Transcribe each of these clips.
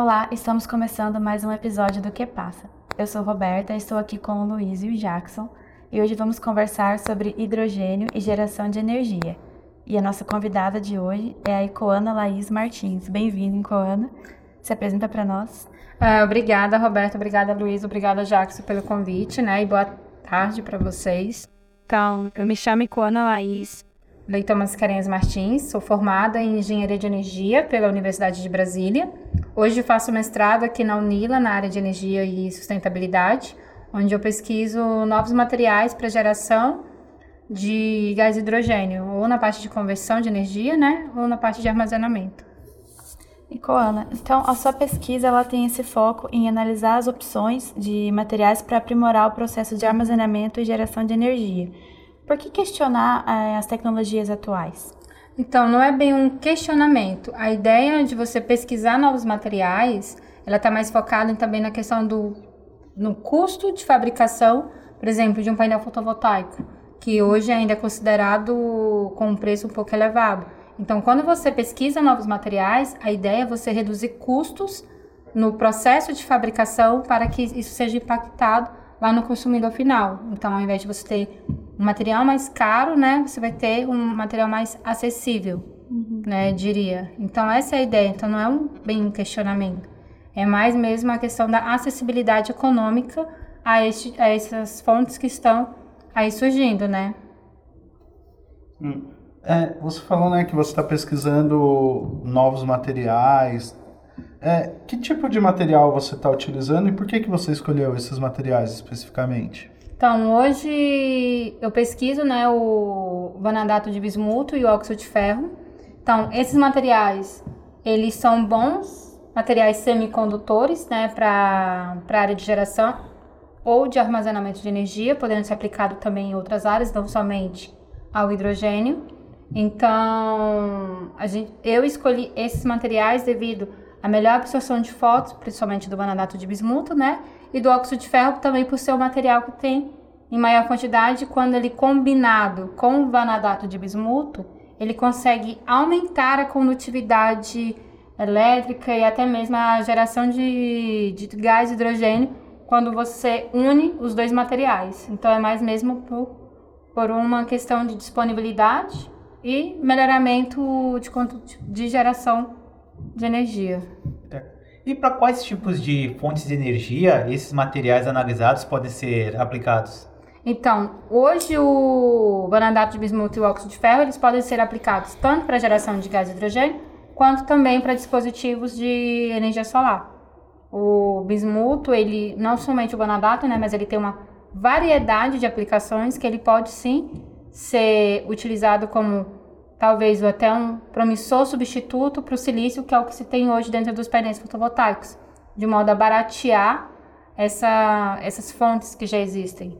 Olá, estamos começando mais um episódio do Que Passa. Eu sou Roberta, estou aqui com o Luiz e o Jackson e hoje vamos conversar sobre hidrogênio e geração de energia. E a nossa convidada de hoje é a Icoana Laís Martins. Bem-vinda, Icoana. Se apresenta para nós. Uh, obrigada, Roberta. Obrigada, Luiz. Obrigada, Jackson, pelo convite, né? E boa tarde para vocês. Então, eu me chamo Icoana Laís, Leitão Mascarenhas Martins, sou formada em Engenharia de Energia pela Universidade de Brasília. Hoje faço mestrado aqui na Unila, na área de Energia e Sustentabilidade, onde eu pesquiso novos materiais para geração de gás hidrogênio, ou na parte de conversão de energia, né, ou na parte de armazenamento. E então a sua pesquisa ela tem esse foco em analisar as opções de materiais para aprimorar o processo de armazenamento e geração de energia. Por que questionar eh, as tecnologias atuais? Então, não é bem um questionamento. A ideia de você pesquisar novos materiais, ela está mais focada também na questão do no custo de fabricação, por exemplo, de um painel fotovoltaico, que hoje ainda é considerado com um preço um pouco elevado. Então, quando você pesquisa novos materiais, a ideia é você reduzir custos no processo de fabricação para que isso seja impactado lá no consumidor final. Então, ao invés de você ter um material mais caro, né, você vai ter um material mais acessível, uhum. né, diria. Então, essa é a ideia. Então, não é um, bem um questionamento. É mais mesmo a questão da acessibilidade econômica a, este, a essas fontes que estão aí surgindo, né? Hum. É, você falou né, que você está pesquisando novos materiais, é, que tipo de material você está utilizando e por que, que você escolheu esses materiais especificamente? Então, hoje eu pesquiso né, o vanadato de bismuto e o óxido de ferro. Então, esses materiais, eles são bons materiais semicondutores né, para a área de geração ou de armazenamento de energia, podendo ser aplicado também em outras áreas, não somente ao hidrogênio. Então, gente, eu escolhi esses materiais devido a melhor absorção de fotos, principalmente do vanadato de bismuto, né? E do óxido de ferro também por ser o material que tem em maior quantidade, quando ele combinado com o vanadato de bismuto, ele consegue aumentar a condutividade elétrica e até mesmo a geração de, de gás hidrogênio quando você une os dois materiais. Então é mais mesmo por, por uma questão de disponibilidade e melhoramento de, de geração de energia. É. E para quais tipos de fontes de energia esses materiais analisados podem ser aplicados? Então, hoje o vanadato de bismuto e o óxido de ferro eles podem ser aplicados tanto para geração de gás hidrogênio quanto também para dispositivos de energia solar. O bismuto, ele não somente o vanadato, né, mas ele tem uma variedade de aplicações que ele pode sim ser utilizado como talvez até um promissor substituto para o silício, que é o que se tem hoje dentro dos painéis fotovoltaicos, de modo a baratear essa, essas fontes que já existem.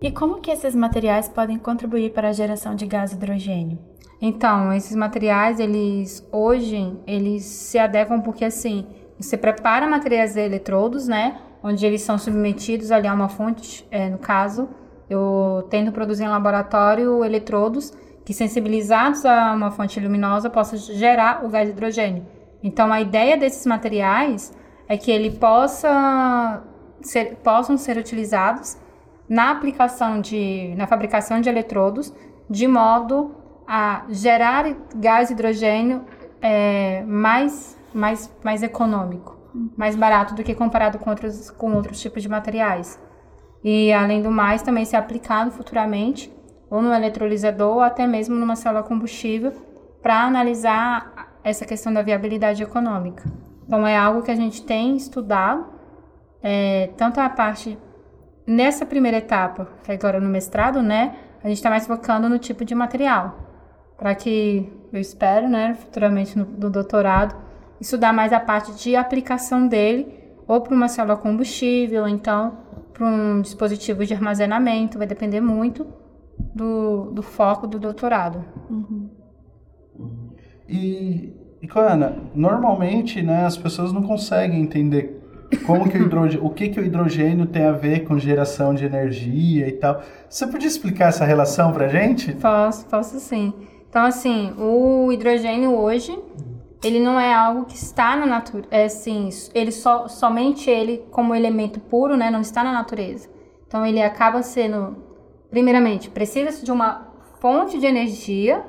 E como que esses materiais podem contribuir para a geração de gás hidrogênio? Então, esses materiais, eles hoje, eles se adequam porque assim, você prepara materiais de eletrodos, né, onde eles são submetidos ali a uma fonte, é, no caso, eu tento produzir em laboratório eletrodos que sensibilizados a uma fonte luminosa possa gerar o gás hidrogênio. Então a ideia desses materiais é que ele possa ser, possam ser utilizados na aplicação de na fabricação de eletrodos de modo a gerar gás hidrogênio é, mais, mais, mais econômico, mais barato do que comparado com outros, com outros tipos de materiais. E, além do mais, também ser aplicado futuramente ou no eletrolisador, ou até mesmo numa célula combustível, para analisar essa questão da viabilidade econômica. Então, é algo que a gente tem estudado, é, tanto a parte nessa primeira etapa, que é agora no mestrado, né, a gente está mais focando no tipo de material, para que eu espero, né, futuramente no, no doutorado, estudar mais a parte de aplicação dele, ou para uma célula combustível, ou então para um dispositivo de armazenamento, vai depender muito do, do foco do doutorado. Uhum. E, e Coana, normalmente né, as pessoas não conseguem entender como que o hidrogênio, o que, que o hidrogênio tem a ver com geração de energia e tal. Você podia explicar essa relação pra gente? Posso, posso sim. Então, assim, o hidrogênio hoje, ele não é algo que está na natureza, é assim, ele só, somente ele como elemento puro, né, não está na natureza. Então ele acaba sendo, primeiramente, precisa de uma fonte de energia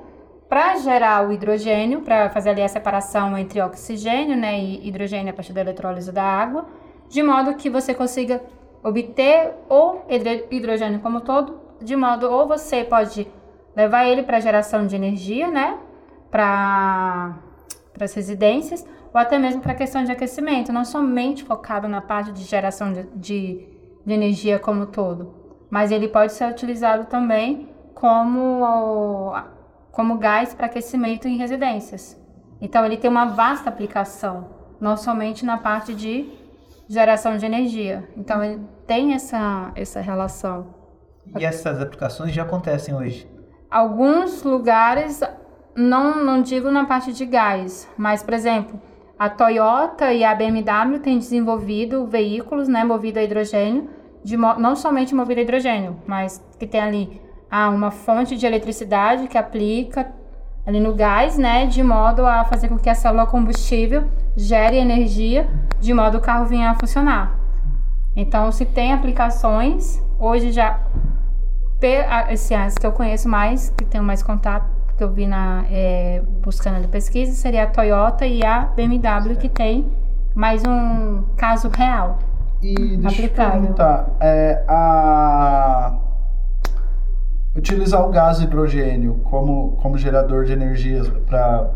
para gerar o hidrogênio, para fazer ali a separação entre oxigênio, né, e hidrogênio a partir da eletrólise da água, de modo que você consiga obter o hidrogênio como todo, de modo ou você pode levar ele para geração de energia, né, para para as residências, ou até mesmo para a questão de aquecimento, não somente focado na parte de geração de, de, de energia como todo, mas ele pode ser utilizado também como, como gás para aquecimento em residências. Então ele tem uma vasta aplicação, não somente na parte de geração de energia. Então ele tem essa, essa relação. E essas aplicações já acontecem hoje? Alguns lugares não, não digo na parte de gás, mas, por exemplo, a Toyota e a BMW têm desenvolvido veículos né, movidos a hidrogênio, de, não somente movido a hidrogênio, mas que tem ali ah, uma fonte de eletricidade que aplica ali no gás, né, de modo a fazer com que a célula combustível gere energia, de modo o carro venha a funcionar. Então, se tem aplicações, hoje já, esse as que eu conheço mais, que tenho mais contato, que eu vi na, é, buscando de pesquisa seria a Toyota e a BMW que tem mais um caso real. E deixa aplicável. eu perguntar, é, a... utilizar o gás hidrogênio como, como gerador de energias para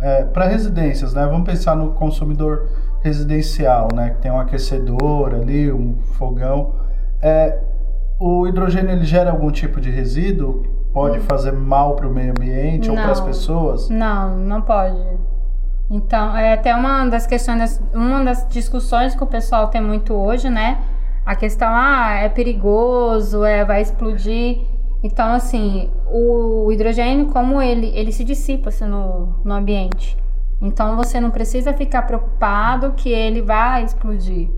é, para residências, né? Vamos pensar no consumidor residencial, né? Que tem um aquecedor ali, um fogão. É, o hidrogênio ele gera algum tipo de resíduo pode fazer mal para o meio ambiente não, ou para as pessoas? Não, não pode. Então, é até uma das questões, uma das discussões que o pessoal tem muito hoje, né? A questão, ah, é perigoso, é, vai explodir. Então, assim, o hidrogênio, como ele, ele se dissipa assim, no, no ambiente. Então, você não precisa ficar preocupado que ele vai explodir.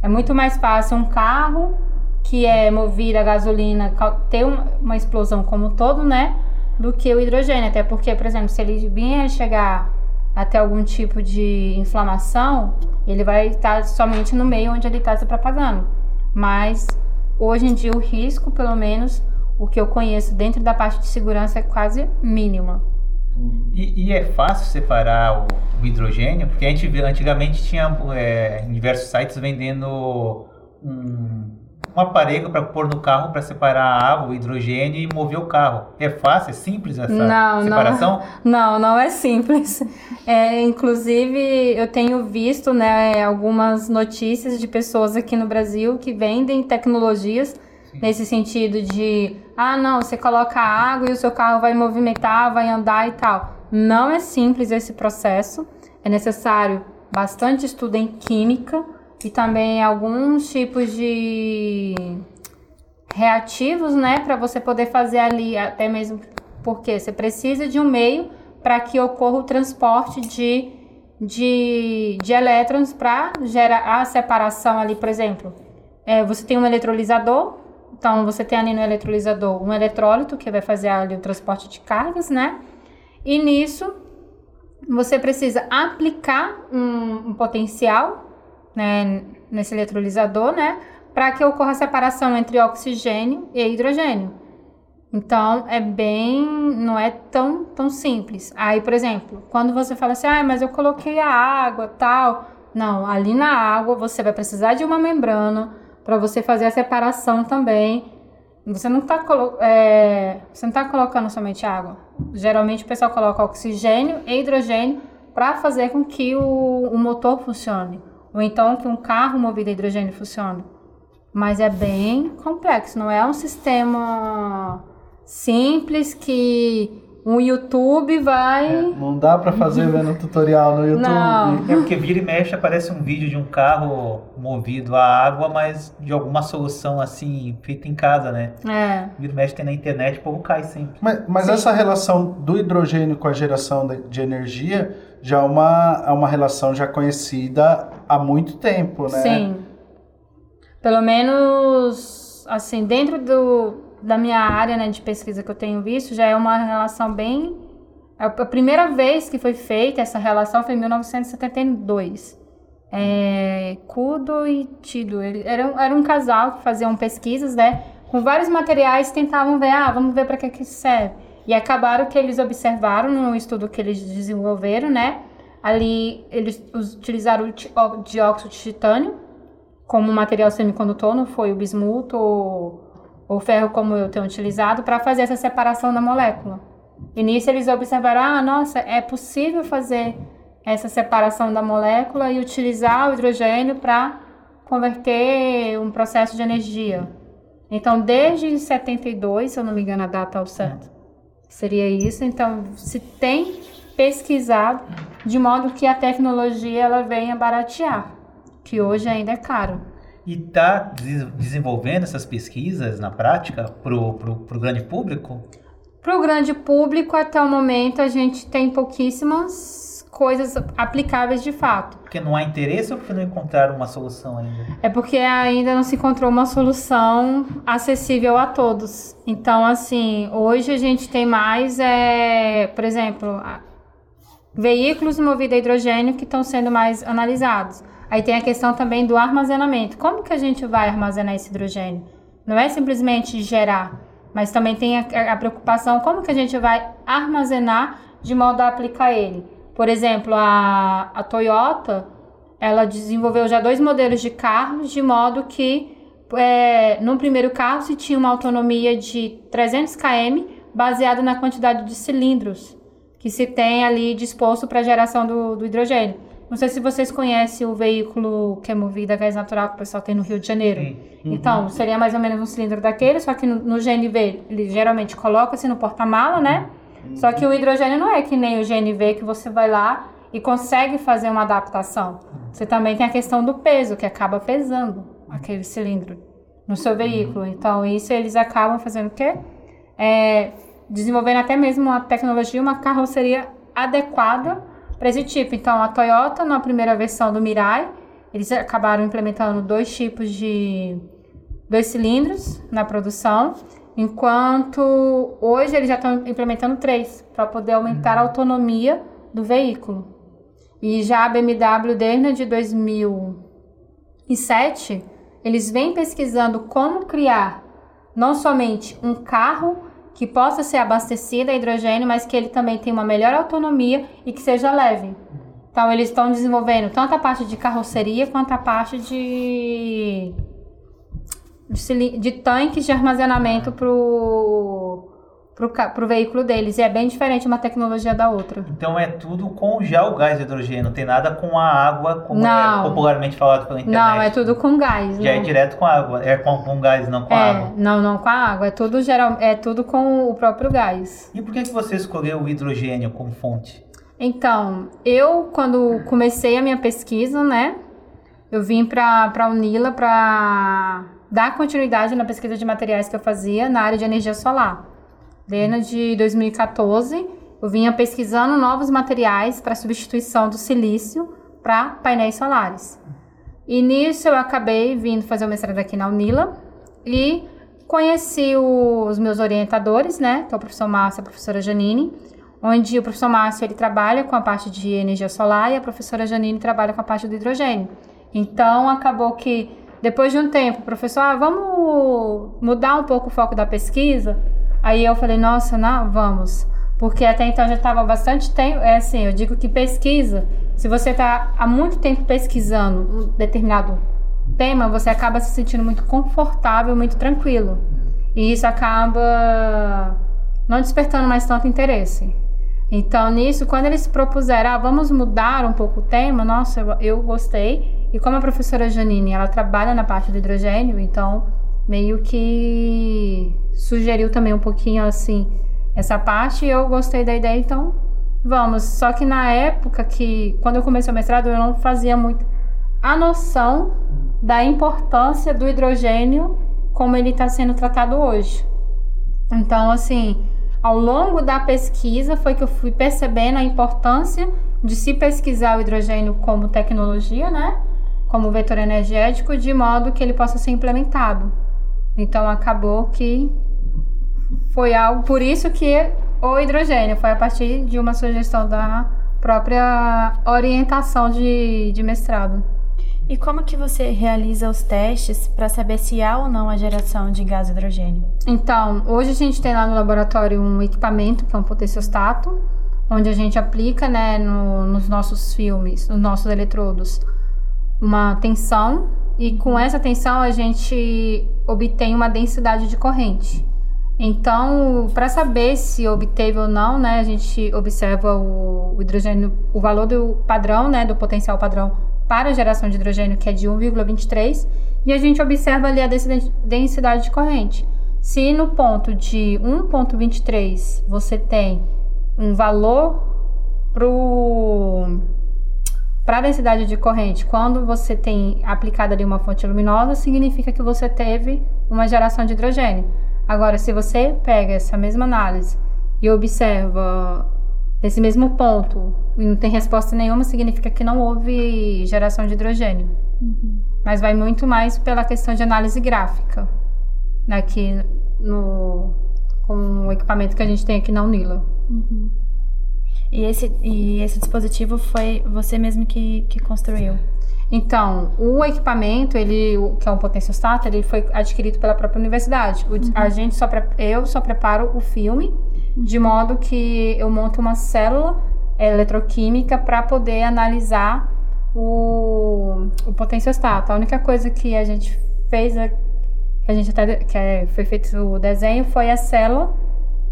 É muito mais fácil um carro que é movida a gasolina ter uma explosão como um todo, né? Do que o hidrogênio. Até porque, por exemplo, se ele vier chegar até algum tipo de inflamação, ele vai estar somente no meio onde ele está se propagando. Mas hoje em dia o risco, pelo menos o que eu conheço dentro da parte de segurança, é quase mínima. E, e é fácil separar o, o, hidrogênio? Porque a gente antigamente tinha é, em diversos sites vendendo um um aparelho para pôr no carro para separar a água, o hidrogênio e mover o carro. É fácil, é simples essa não, separação? Não, não, é simples. É, inclusive, eu tenho visto né, algumas notícias de pessoas aqui no Brasil que vendem tecnologias Sim. nesse sentido de, ah, não, você coloca água e o seu carro vai movimentar, vai andar e tal. Não é simples esse processo. É necessário bastante estudo em química e também alguns tipos de reativos, né, para você poder fazer ali, até mesmo porque você precisa de um meio para que ocorra o transporte de, de, de elétrons para gerar a separação ali, por exemplo. É, você tem um eletrolisador, então você tem ali no eletrolisador um eletrólito que vai fazer ali o transporte de cargas, né? E nisso você precisa aplicar um, um potencial né, nesse eletrolisador, né, para que ocorra a separação entre oxigênio e hidrogênio. Então, é bem, não é tão, tão simples. Aí, por exemplo, quando você fala assim, ah, mas eu coloquei a água, tal. Não, ali na água você vai precisar de uma membrana para você fazer a separação também. Você não está é, tá colocando somente água. Geralmente o pessoal coloca oxigênio e hidrogênio para fazer com que o, o motor funcione ou então que um carro movido a hidrogênio funcione. Mas é bem complexo, não é um sistema simples que o YouTube vai. É, não dá para fazer vendo tutorial no YouTube. Não. É porque vira e mexe aparece um vídeo de um carro movido a água, mas de alguma solução assim, feita em casa, né? É. Vira e mexe tem na internet, o povo cai sempre. Mas, mas essa relação do hidrogênio com a geração de, de energia já é uma, é uma relação já conhecida há muito tempo, né? Sim. Pelo menos, assim, dentro do, da minha área né, de pesquisa que eu tenho visto, já é uma relação bem, A, a primeira vez que foi feita essa relação foi em 1972. É, Kudo e Tido, era, era um casal que faziam pesquisas, né? Com vários materiais tentavam ver, ah, vamos ver para que que serve. E acabaram que eles observaram no estudo que eles desenvolveram, né? Ali eles utilizaram o dióxido de titânio como material semicondutor, não foi o bismuto ou o ferro como eu tenho utilizado, para fazer essa separação da molécula. E nisso eles observaram, ah, nossa, é possível fazer essa separação da molécula e utilizar o hidrogênio para converter um processo de energia. Então, desde 72, se eu não me engano a data ao certo, seria isso. Então, se tem pesquisado de modo que a tecnologia ela venha baratear, que hoje ainda é caro. E está desenvolvendo essas pesquisas na prática para o grande público? Para o grande público, até o momento, a gente tem pouquíssimas coisas aplicáveis de fato. Porque não há interesse ou porque não encontraram uma solução ainda? É porque ainda não se encontrou uma solução acessível a todos. Então, assim, hoje a gente tem mais, é, por exemplo, veículos movidos a hidrogênio que estão sendo mais analisados. Aí tem a questão também do armazenamento. Como que a gente vai armazenar esse hidrogênio? Não é simplesmente gerar, mas também tem a, a preocupação como que a gente vai armazenar de modo a aplicar ele. Por exemplo, a, a Toyota, ela desenvolveu já dois modelos de carros de modo que é, no primeiro carro se tinha uma autonomia de 300 km baseada na quantidade de cilindros que se tem ali disposto para a geração do, do, hidrogênio. Não sei se vocês conhecem o veículo que é movido a gás natural que o pessoal tem no Rio de Janeiro. Uhum. Então, seria mais ou menos um cilindro daquele, só que no, no GNV ele geralmente coloca-se no porta-mala, né? Só que o hidrogênio não é que nem o GNV que você vai lá e consegue fazer uma adaptação. Você também tem a questão do peso, que acaba pesando aquele cilindro no seu veículo. Então, isso eles acabam fazendo o quê? É, desenvolvendo até mesmo uma tecnologia, uma carroceria adequada para esse tipo. Então, a Toyota, na primeira versão do Mirai, eles acabaram implementando dois tipos de dois cilindros na produção Enquanto hoje eles já estão implementando três para poder aumentar a autonomia do veículo. E já a BMW desde de 2007, eles vêm pesquisando como criar não somente um carro que possa ser abastecido a hidrogênio, mas que ele também tenha uma melhor autonomia e que seja leve. Então eles estão desenvolvendo tanto a parte de carroceria quanto a parte de de, de tanques de armazenamento para o pro, veículo deles. E é bem diferente uma tecnologia da outra. Então é tudo com já o gás de hidrogênio, não tem nada com a água, como é não. é popularmente falado pela internet. Não, é tudo com gás. Já é direto com água, é com, com gás, não com é, água. Não, não com a água, é tudo, geral, é tudo com o próprio gás. E por que, que você escolheu o hidrogênio como fonte? Então, eu quando comecei a minha pesquisa, né, eu vim para a Unila para dar continuidade na pesquisa de materiais que eu fazia na área de energia solar. Desde 2014, eu vinha pesquisando novos materiais para substituição do silício para painéis solares. E nisso eu acabei vindo fazer o mestrado aqui na Unila e conheci os meus orientadores, né, é o professor Márcio e a professora Janine, onde o professor Márcio ele trabalha com a parte de energia solar e a professora Janine trabalha com a parte do hidrogênio. Então acabou que depois de um tempo, professor, ah, vamos mudar um pouco o foco da pesquisa? Aí eu falei, nossa, não, vamos. Porque até então já estava bastante tempo. É assim, eu digo que pesquisa, se você está há muito tempo pesquisando um determinado tema, você acaba se sentindo muito confortável, muito tranquilo. E isso acaba não despertando mais tanto interesse. Então, nisso, quando eles propuseram, ah, vamos mudar um pouco o tema, nossa, eu, eu gostei. E como a professora Janine, ela trabalha na parte do hidrogênio, então meio que sugeriu também um pouquinho assim essa parte, e eu gostei da ideia, então vamos. Só que na época que quando eu comecei o mestrado, eu não fazia muito a noção da importância do hidrogênio como ele está sendo tratado hoje. Então, assim, ao longo da pesquisa foi que eu fui percebendo a importância de se pesquisar o hidrogênio como tecnologia, né? Como vetor energético de modo que ele possa ser implementado. Então acabou que foi algo por isso que ou hidrogênio. Foi a partir de uma sugestão da própria orientação de, de mestrado. E como que você realiza os testes para saber se há ou não a geração de gás hidrogênio? Então, hoje a gente tem lá no laboratório um equipamento que é um potenciostato, onde a gente aplica, né, no, nos nossos filmes, nos nossos eletrodos, uma tensão e com essa tensão a gente obtém uma densidade de corrente. Então, para saber se obteve ou não, né, a gente observa o, hidrogênio, o valor do padrão, né, do potencial padrão para a geração de hidrogênio, que é de 1,23, e a gente observa ali a densidade de corrente. Se no ponto de 1,23 você tem um valor para a densidade de corrente, quando você tem aplicado ali uma fonte luminosa, significa que você teve uma geração de hidrogênio. Agora, se você pega essa mesma análise e observa esse mesmo ponto e não tem resposta nenhuma, significa que não houve geração de hidrogênio. Uhum. Mas vai muito mais pela questão de análise gráfica, aqui no, com o equipamento que a gente tem aqui na Unila. Uhum. E, esse, e esse dispositivo foi você mesmo que, que construiu? Então, o equipamento, ele, que é um potenciostato, ele foi adquirido pela própria universidade. O, uhum. A gente só, eu só preparo o filme de modo que eu monto uma célula eletroquímica para poder analisar o, o potenciostato. A única coisa que a gente fez, que a gente até que é, foi feito o desenho, foi a célula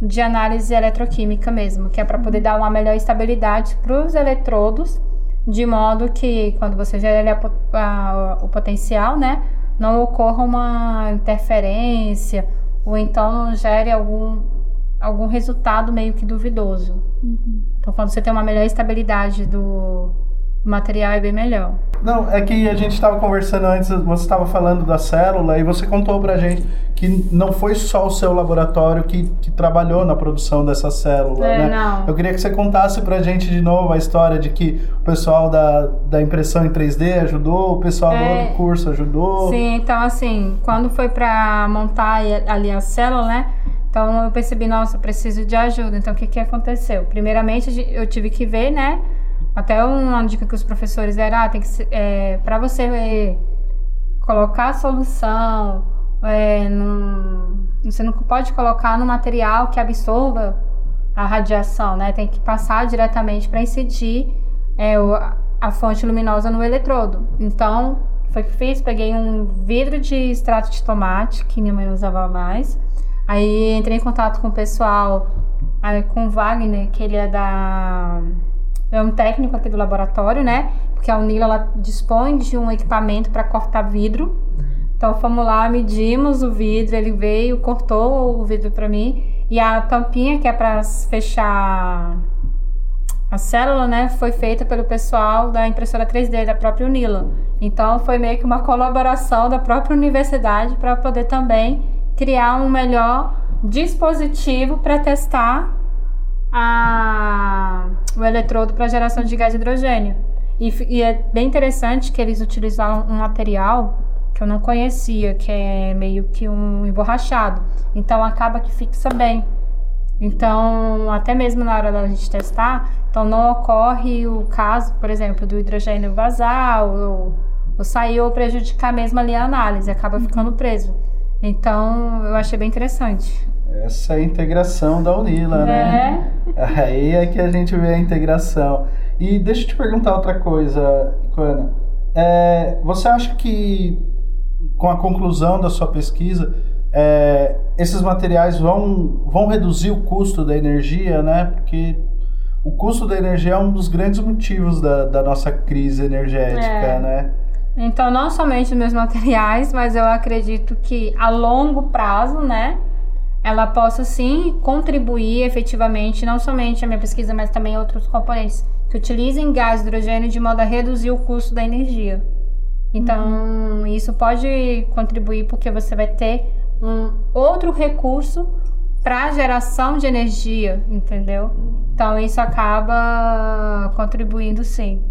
de análise eletroquímica mesmo, que é para poder dar uma melhor estabilidade para os eletrodos, de modo que quando você gera a, a, o potencial, né, não ocorra uma interferência ou então não gere algum algum resultado meio que duvidoso. Uhum. Então, quando você tem uma melhor estabilidade do material, é bem melhor. Não, é que a gente estava conversando antes, você estava falando da célula e você contou pra gente que não foi só o seu laboratório que, que trabalhou na produção dessa célula, é, né? Não. Eu queria que você contasse pra gente de novo a história de que o pessoal da, da impressão em 3D ajudou, o pessoal é, do outro curso ajudou. Sim, então assim, quando foi para montar ali a célula, né? Então eu percebi, nossa, eu preciso de ajuda. Então o que que aconteceu? Primeiramente eu tive que ver, né? Até uma dica que os professores deram, ah, tem que é, para você é, colocar a solução, é, num, você não pode colocar no material que absorva a radiação, né? Tem que passar diretamente para incidir é, a fonte luminosa no eletrodo. Então, foi o que fiz, peguei um vidro de extrato de tomate, que minha mãe usava mais, Aí entrei em contato com o pessoal, aí, com o Wagner, que ele é da. É um técnico aqui do laboratório, né? Porque a Unila ela dispõe de um equipamento para cortar vidro. Então fomos lá, medimos o vidro, ele veio, cortou o vidro para mim. E a tampinha que é para fechar a célula, né, foi feita pelo pessoal da impressora 3D da própria Unila. Então foi meio que uma colaboração da própria universidade para poder também criar um melhor dispositivo para testar a, o eletrodo para geração de gás de hidrogênio. E, e, é bem interessante que eles utilizaram um material que eu não conhecia, que é meio que um emborrachado. Então acaba que fixa bem. Então, até mesmo na hora da gente testar, então não ocorre o caso, por exemplo, do hidrogênio vazar ou, ou sair ou prejudicar mesmo ali a análise, acaba ficando preso. Então, eu achei bem interessante. Essa é a integração da Unila, né? é. né? Aí é que a gente vê a integração. E deixa eu te perguntar outra coisa, Icana. É, você acha que, com a conclusão da sua pesquisa, é, esses materiais vão, vão reduzir o custo da energia, né? Porque o custo da energia é um dos grandes motivos da, da nossa crise energética, é. né? Então, não somente os meus materiais, mas eu acredito que a longo prazo, né, ela possa sim contribuir efetivamente, não somente a minha pesquisa, mas também outros componentes que utilizem gás hidrogênio de modo a reduzir o custo da energia. Então, uhum. isso pode contribuir porque você vai ter um outro recurso para geração de energia, entendeu? Então, isso acaba contribuindo sim.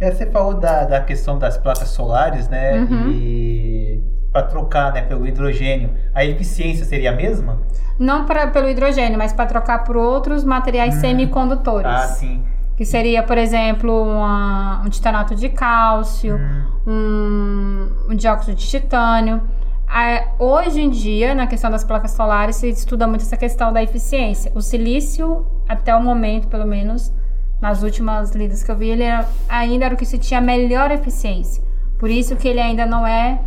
É, você falou da, da questão das placas solares, né? Uhum. E para trocar, né, pelo hidrogênio, a eficiência seria a mesma? Não pra, pelo hidrogênio, mas para trocar por outros materiais semicondutores. Ah, sim. Que seria, por exemplo, uma- um titanato de cálcio, um, um dióxido de titânio. Hoje em dia, na questão das placas solares, se estuda muito essa questão da eficiência. O silício, até o momento, pelo menos, nas últimas lidas que eu vi, ele era- ainda era o que se tinha melhor eficiência. Por isso que ele ainda não é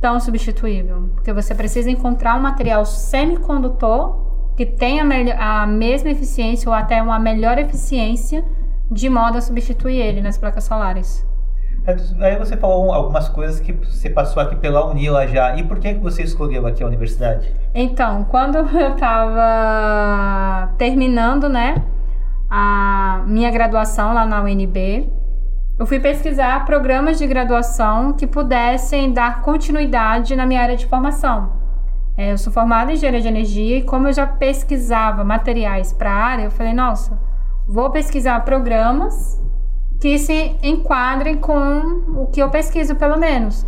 tão substituível. Porque você precisa encontrar um material semicondutor que tenha a mesma eficiência ou até uma melhor eficiência de modo a substituir ele nas placas solares. Aí você falou algumas coisas que você passou aqui pela Unila já. E por que que você escolheu aqui a universidade? Então, quando eu estava terminando, né, a minha graduação lá na UNB, eu fui pesquisar programas de graduação que pudessem dar continuidade na minha área de formação. É, eu sou formada em engenharia de energia e como eu já pesquisava materiais para a área, eu falei, nossa, vou pesquisar programas que se enquadrem com o que eu pesquiso, pelo menos.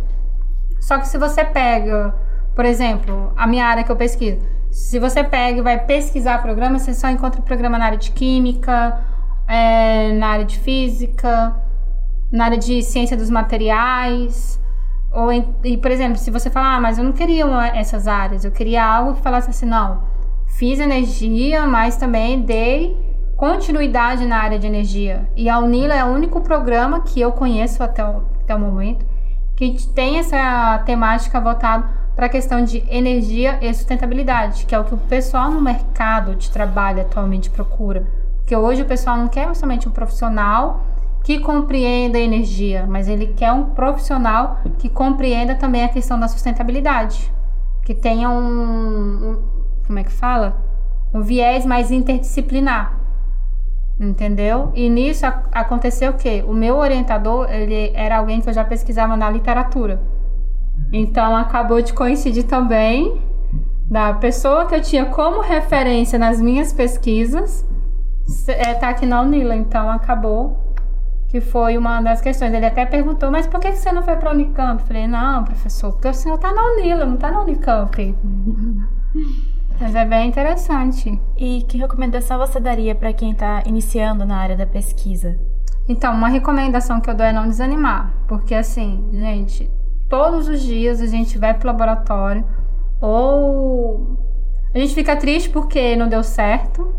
Só que se você pega, por exemplo, a minha área que eu pesquiso, se você pega e vai pesquisar programa, você só encontra programa na área de química, é, na área de física, na área de ciência dos materiais. Ou, em- e, por exemplo, se você falar, ah, mas eu não queria uma- essas áreas, eu queria algo que falasse assim, não, fiz energia, mas também dei continuidade na área de energia. E a Unila é o único programa que eu conheço até o, até o momento que tem essa temática voltada para a questão de energia e sustentabilidade, que é o que o pessoal no mercado de trabalho atualmente procura. Porque hoje o pessoal não quer somente um profissional que compreenda a energia, mas ele quer um profissional que compreenda também a questão da sustentabilidade, que tenha um, um como é que fala? Um viés mais interdisciplinar. Entendeu? E nisso ac- aconteceu o quê? O meu orientador, ele era alguém que eu já pesquisava na literatura. Então acabou de coincidir também da pessoa que eu tinha como referência nas minhas pesquisas é, tá aqui na Unila. Então acabou que foi uma das questões. Ele até perguntou, mas por que você não foi para a Unicamp? Eu falei, não, professor, porque o senhor tá na Unila, não tá na Unicamp. Mas é bem interessante. E que recomendação você daria para quem está iniciando na área da pesquisa? Então, uma recomendação que eu dou é não desanimar. Porque, assim, gente, todos os dias a gente vai pro laboratório ou a gente fica triste porque não deu certo,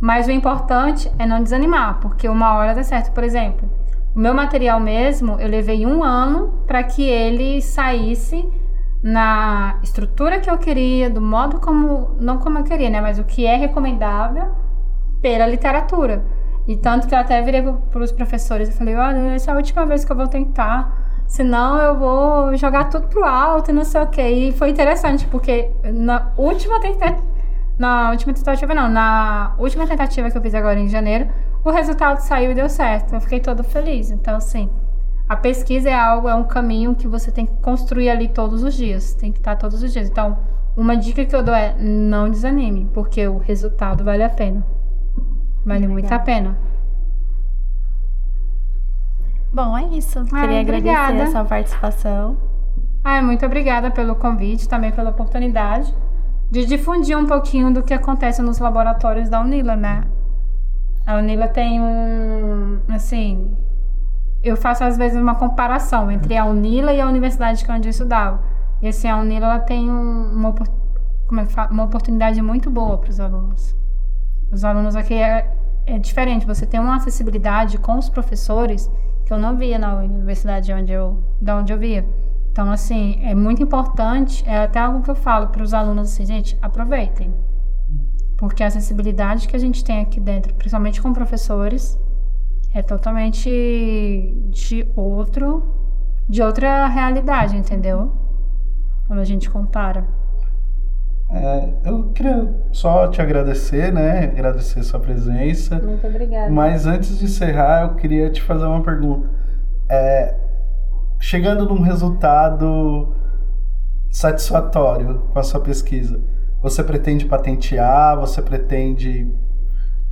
mas o importante é não desanimar, porque uma hora dá certo. Por exemplo, o meu material mesmo, eu levei um ano para que ele saísse na estrutura que eu queria, do modo como, não como eu queria, né, mas o que é recomendável pela literatura. E tanto que eu até virei para os professores e falei, olha, essa é a última vez que eu vou tentar, senão eu vou jogar tudo pro alto e não sei o quê. E foi interessante, porque na última tentativa, na última tentativa não, na última tentativa que eu fiz agora em janeiro, o resultado saiu e deu certo. Eu fiquei todo feliz. Então, assim, a pesquisa é algo, é um caminho que você tem que construir ali todos os dias, tem que estar todos os dias. Então, uma dica que eu dou é não desanime, porque o resultado vale a pena. Vale muito a pena. Bom, é isso. Ah, Queria agradecer obrigada. a sua participação. Ai, muito obrigada pelo convite, também pela oportunidade de difundir um pouquinho do que acontece nos laboratórios da Unila, né? A Unila tem um, assim, eu faço às vezes uma comparação entre a Unila e a universidade que onde eu estudava. E assim, a Unila ela tem um- uma, como é que fala? uma oportunidade muito boa para os alunos. Os alunos aqui é, é diferente, você tem uma acessibilidade com os professores que eu não via na universidade onde eu, da onde eu via. Então, assim, é muito importante, é até algo que eu falo para os alunos assim, gente, aproveitem. Porque a acessibilidade que a gente tem aqui dentro, principalmente com professores, é totalmente de outro, de outra realidade, entendeu? Quando a gente compara. É, eu queria só te agradecer, né? Agradecer sua presença. Muito obrigada. Mas antes de encerrar, eu queria te fazer uma pergunta. É, chegando num resultado satisfatório com a sua pesquisa, você pretende patentear? Você pretende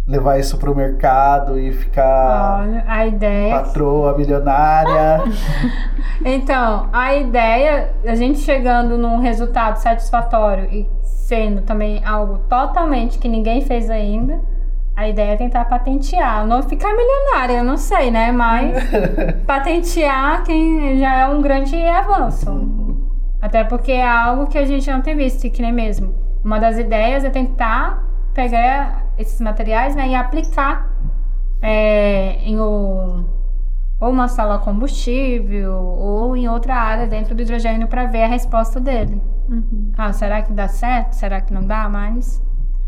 levar isso pro mercado e ficar Olha, a ideia. patroa milionária. Então, a ideia, a gente chegando num resultado satisfatório e sendo também algo totalmente que ninguém fez ainda, a ideia é tentar patentear. Não ficar milionária, eu não sei, né? Mas patentear quem já é um grande avanço. Até porque é algo que a gente não tem visto, que nem mesmo. Uma das ideias é tentar pegar esses materiais né, e aplicar é, em um, ou uma sala combustível ou em outra área dentro do hidrogênio para ver a resposta dele. Ah, será que dá certo? Será que não dá? Mas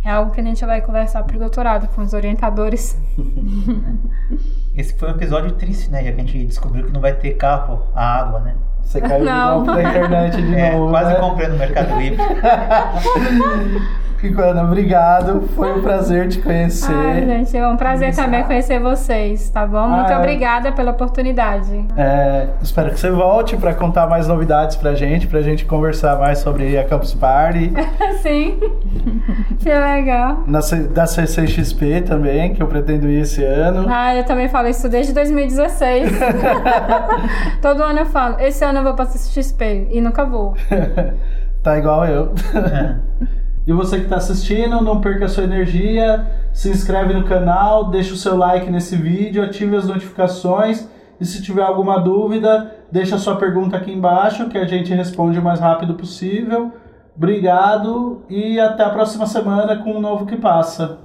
é algo que a gente vai conversar pro doutorado com os orientadores. Esse foi um episódio triste, né? Já que a gente descobriu que não vai ter carro a água, né? Você caiu de Não. novo na internet de É, novo. quase né? comprei no Mercado Livre. Iguana, obrigado. Foi um prazer te conhecer. Ai, gente, é um prazer também conhecer vocês, tá bom? Muito Ah, é. obrigada pela oportunidade. É, espero que você volte para contar mais novidades pra gente, pra gente conversar mais sobre a Campus Party, Sim. que legal. na, da CCXP também, que eu pretendo ir esse ano. Ah, eu também falo isso desde 2016. Todo ano eu falo, esse ano eu vou pra XP e nunca vou. Tá igual eu. E você que está assistindo, não perca a sua energia, se inscreve no canal, deixa o seu like nesse vídeo, ative as notificações e se tiver alguma dúvida, deixa a sua pergunta aqui embaixo que a gente responde o mais rápido possível. Obrigado e até a próxima semana com um novo que passa.